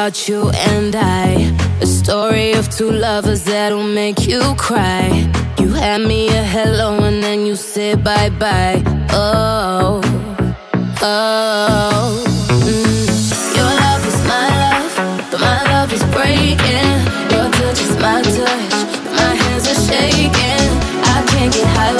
About you and I. A story of two lovers that'll make you cry. You had me a hello and then you said bye bye. Oh, oh. mm. Your love is my love, but my love is breaking. Your touch is my touch, my hands are shaking. I can't get high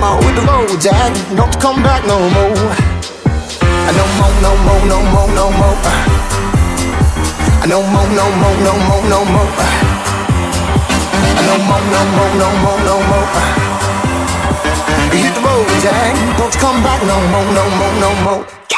no more. Hit the road, Jack, don't come back no more. No more, no more, no more, no more. No more, no more, no more, no more. No more, no more, no more, no more. Hit the road, Jack, don't come back no more, no more, no more.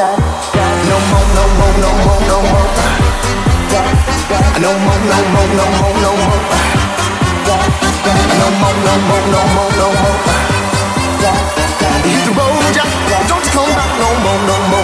No more, no more, no more, no more. No more, no more, no more, no more. No more, no more, no more, no more. Hit the road. Don't come back no more, no more.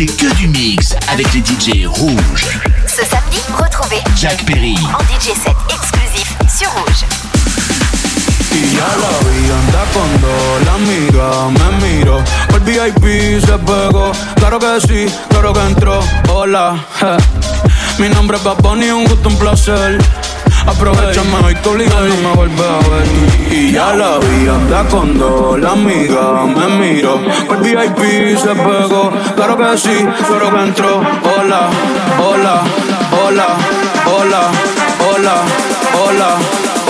C'est que du mix avec les DJ rouges. Ce samedi, retrouvez Jack Perry, en DJ set exclusif sur Rouge. Y ya la vi, anda con dos, la amiga me miró, por VIP se pegó, claro que sí, claro que entró, hola, je. mi nombre es Bad Bunny, un gusto, un placer, aprovechame hoy que obligado no me vuelve a ver, y ya la vi, anda con dos, la amiga me miró, por VIP se pegó, claro que sí, claro que entró, hola, hola, hola, hola, hola, hola,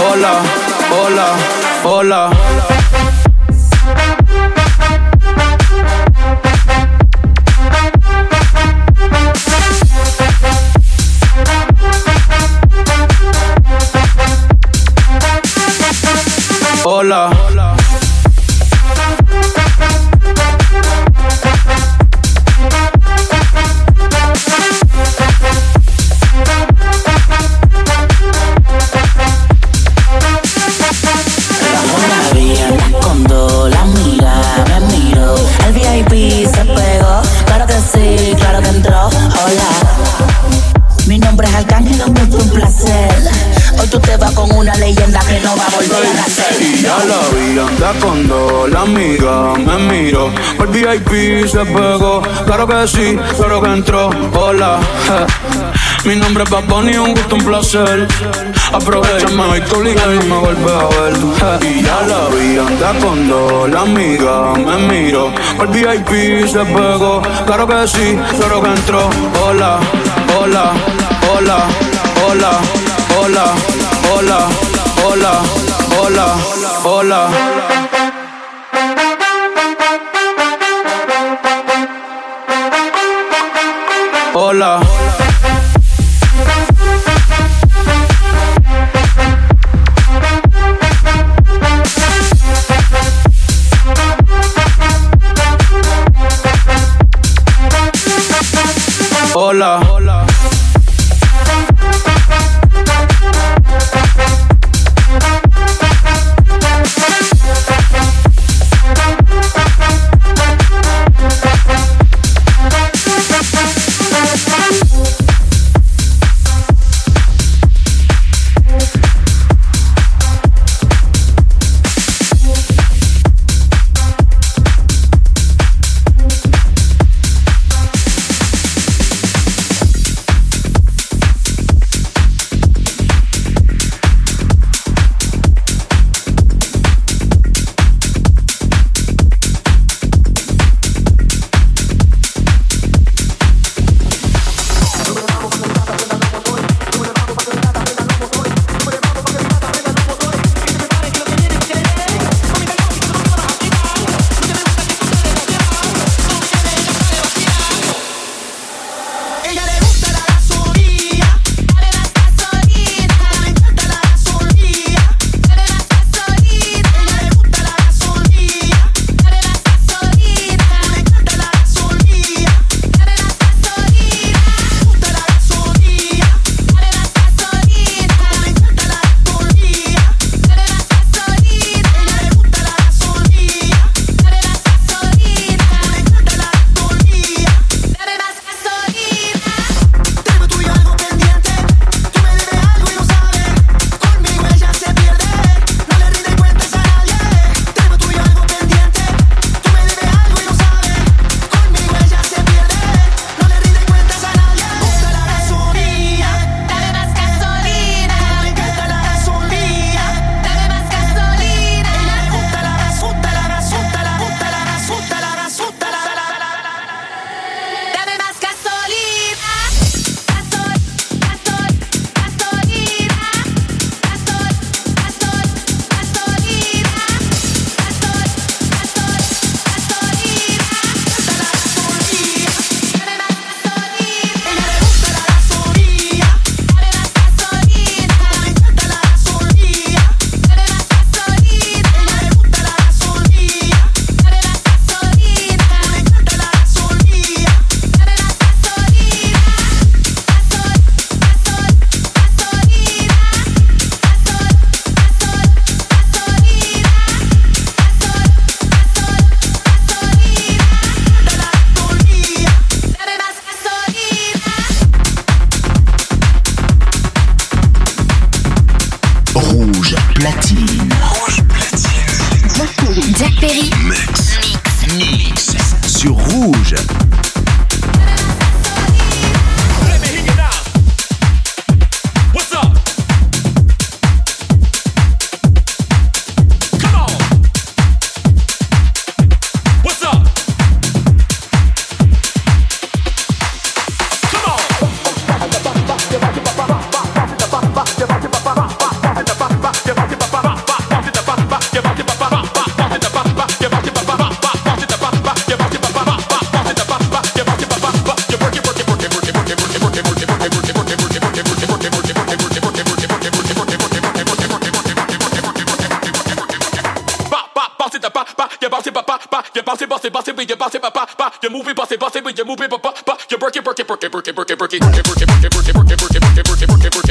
hola, hola, hola. Hola. cuando la amiga me miró. El VIP se pegó, claro que sí, claro que entró. Hola, mi nombre es Baboni, un gusto, un placer. Aprovechame hoy que obligado no me vuelve a ver. Y ya la vi andar cuando la amiga me miró. El VIP se pegó, claro que sí, claro que entró. Hola, hola, hola, hola, hola, hola, hola. hola. hola. hola. Hola. bounce it, bounce it, bounce it, you bounce it, ba ba ba. You move it, bounce it, bounce it, you move it, ba ba ba. You work it, work it, work it, work it, work it, work it, work it, work it, work it, work it, work it, work it, work it, work it.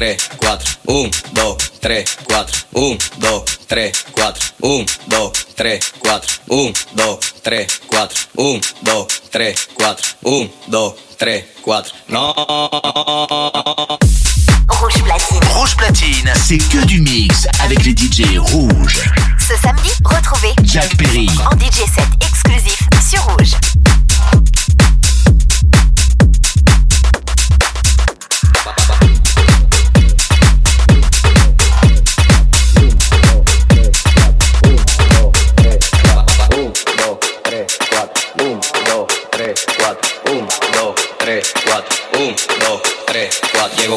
3, 4, 1, 2, 3, 4, 1, 2, 3, 4, 1, 2, 3, 4, 1, 2, 3, 4, 1, 2, 3, 4, 1, 2, 3, 4, non Rouge Platine. Rouge Platine, c'est que du mix avec les DJ rouges. Ce samedi, retrouvez Jack Perry en DJ set exclusif sur Rouge.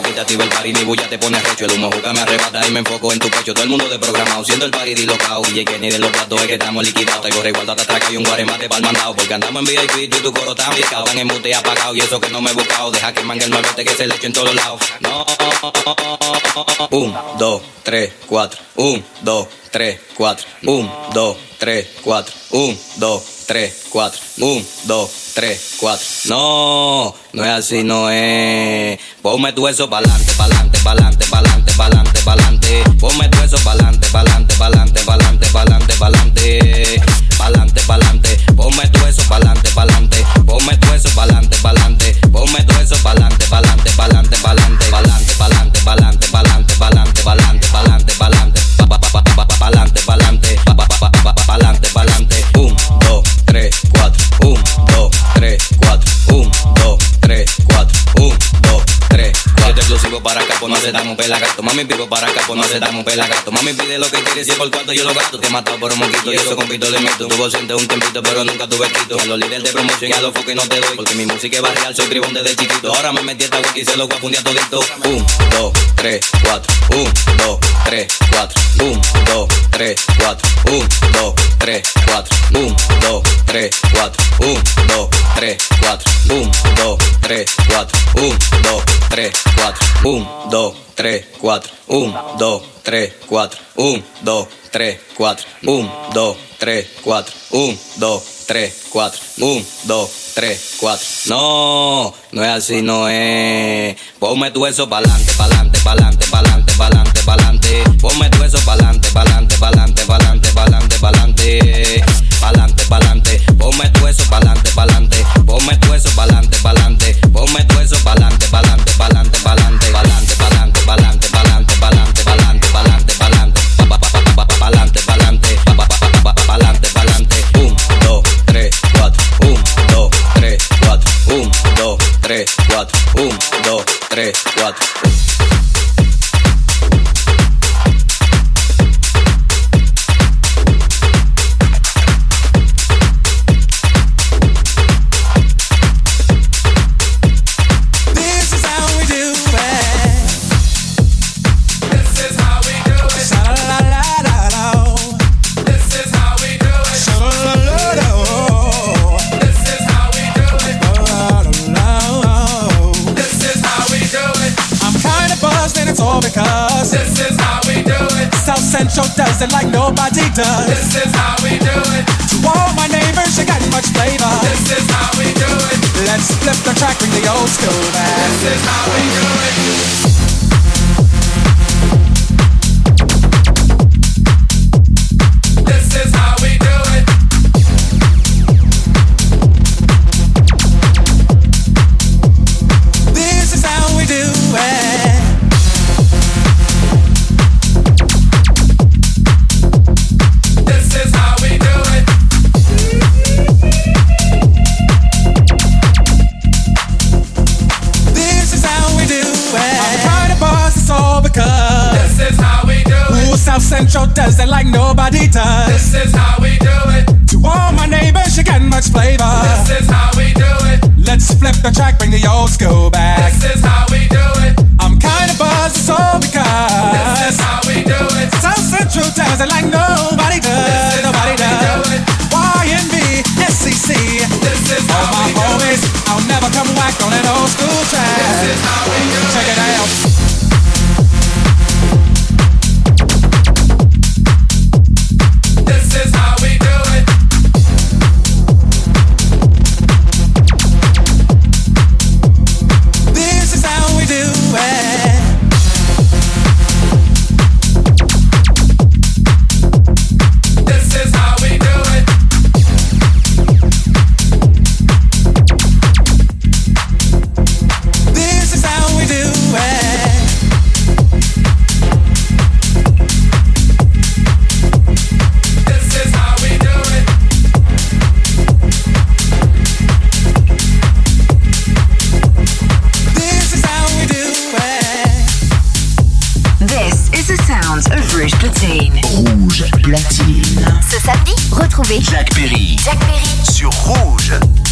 Quita, activa el party, ni bulla te pone recho. El humo juca me arrebata y me enfoco en tu pecho. Todo el mundo desprogramado, siendo el party dislocado. DJ ni de los platos es que estamos liquidados. Tengo reguarda, te atraca y un guaremate pa'l mandado. Porque andamos en VIP y tu coro tan picado. Tan en mute apagado y eso que no me he buscado. Deja que mangue el nuevete que se le echo en todos lados. No. Dos, tres, cuatro. Un, dos, tres, cuatro. Un, dos, tres, cuatro. Un, dos, tres, cuatro. Un, dos, tres, cuatro. No, no es así, no es. Ponme tu eso pa'lante, pa'lante, pa'lante, pa'lante, pa'lante, pa'lante. Ponme tu eso pa'lante, pa'lante, pa'lante, pa'lante, pa'lante, pa'lante. Pa'lante, pa'lante. Ponme tu eso pa'lante, pa'lante. Ponme tu eso pa'lante, pa'lante. Ponme tu eso pa'lante, pa'lante, pa'lante, pa'lante, pa'lante, pa'lante, pa'lante, pa'lante, pa'lante, pa'lante, pa'lante, pa'lante. Un, dos, tres, cuatro. Tres, cuatro exclusivo para acá, pues no se damos pelagato. Mami pico para pues no se damos pelagato. Mami pide lo que quiere, si es por cuarto yo lo gasto. Te he por un moquito y eso con pito le meto. Tuvo siente un tiempito, pero nunca tuve quito. A los líderes de promoción y a los foques no te doy. Porque mi música es barrial, soy tribón desde chiquito. Ahora me metí esta wiki y a fundir todito. Un, dos, tres, cuatro. Un, dos, tres, cuatro. Un, dos, tres, cuatro. Un, dos, tres, cuatro. Un, dos, tres, cuatro. Un, dos, tres, cuatro. Un, dos, tres, cuatro. Un, dos, tres, cuatro. 1, 2, 3, 4. 1, 2, 3, 4. 1, 2, 3, 4. 1, 2, 3, 4. 1, 2, 3, 4. 1, 2, 3, 4. No, no es así, no es. Ponme tu eso pa'lante, pa'lante, pa'lante, pa'lante, pa'lante, pa'lante. Ponme tu eso pa'lante, pa'lante, pa'lante, pa'lante, pa'lante, pa'lante. Pa'lante. Ponme tu eso pa'lante, pa'lante. Ponme tu eso pa'lante, pa'lante. Ponme tu eso pa'lante, pa'lante, pa'lante, pa'lante, pa'lante, pa'lante, pa'lante, pa'lante, pa'lante, pa'lante, pa'lante, pa'lante, pa pa pa pa pa pa'lante, pa'lante, pa pa pa pa pa pa'lante, pa'lante. Un, dos, tres, cuatro. Un, dos, tres, cuatro. Un, dos, tres, cuatro. Un, dos, tres, cuatro. Central does it like nobody does. This is how we do it. To all my neighbors, you got much flavor. This is how we do it. Let's flip the track, bring the old school back. This is how we do it. Samedi, retrouvez Jack Perry. Jack Perry. Sur Rouge.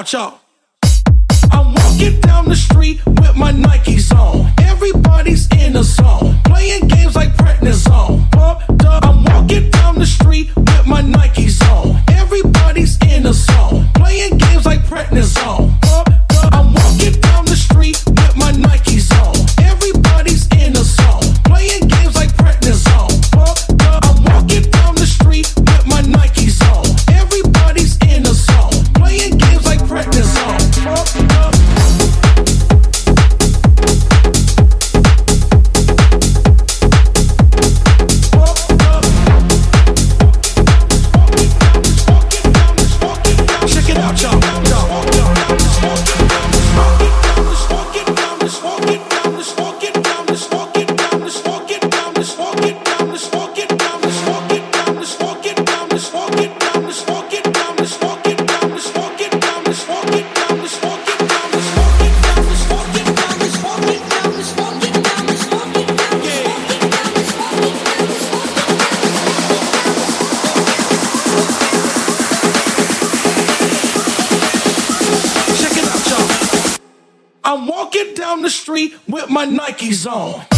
out, y'all. I'm walking down the street with my Nikes on. Everybody's in the zone, playing games like prednisone. Pumped up. I'm walking down the street with my Nikes on. Everybody's in the zone, playing games like prednisone. Rocky on.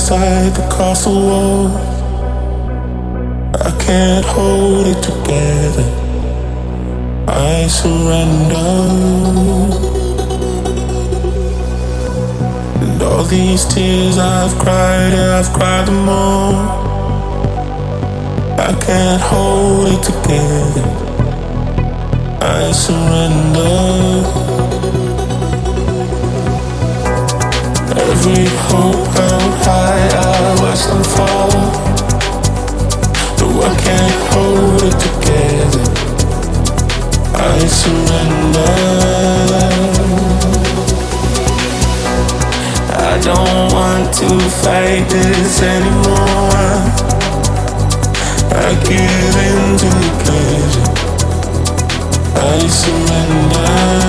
Outside the castle wall. I can't hold it together. I surrender. And all these tears I've cried, I've cried them all. I can't hold it together. I surrender. Every hope held high, I watch them fall. Though I can't hold it together, I surrender. I don't want to fight this anymore. I give in to the pleasure. I surrender.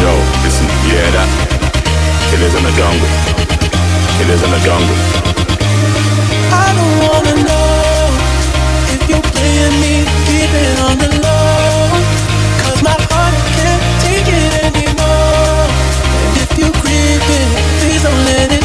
Yo, listen, you hear that? Killers in the jungle. Killers in the jungle. I don't wanna know if you're playing me, keeping on the low. Cause my heart can't take it anymore. And if you creep it, please don't let it.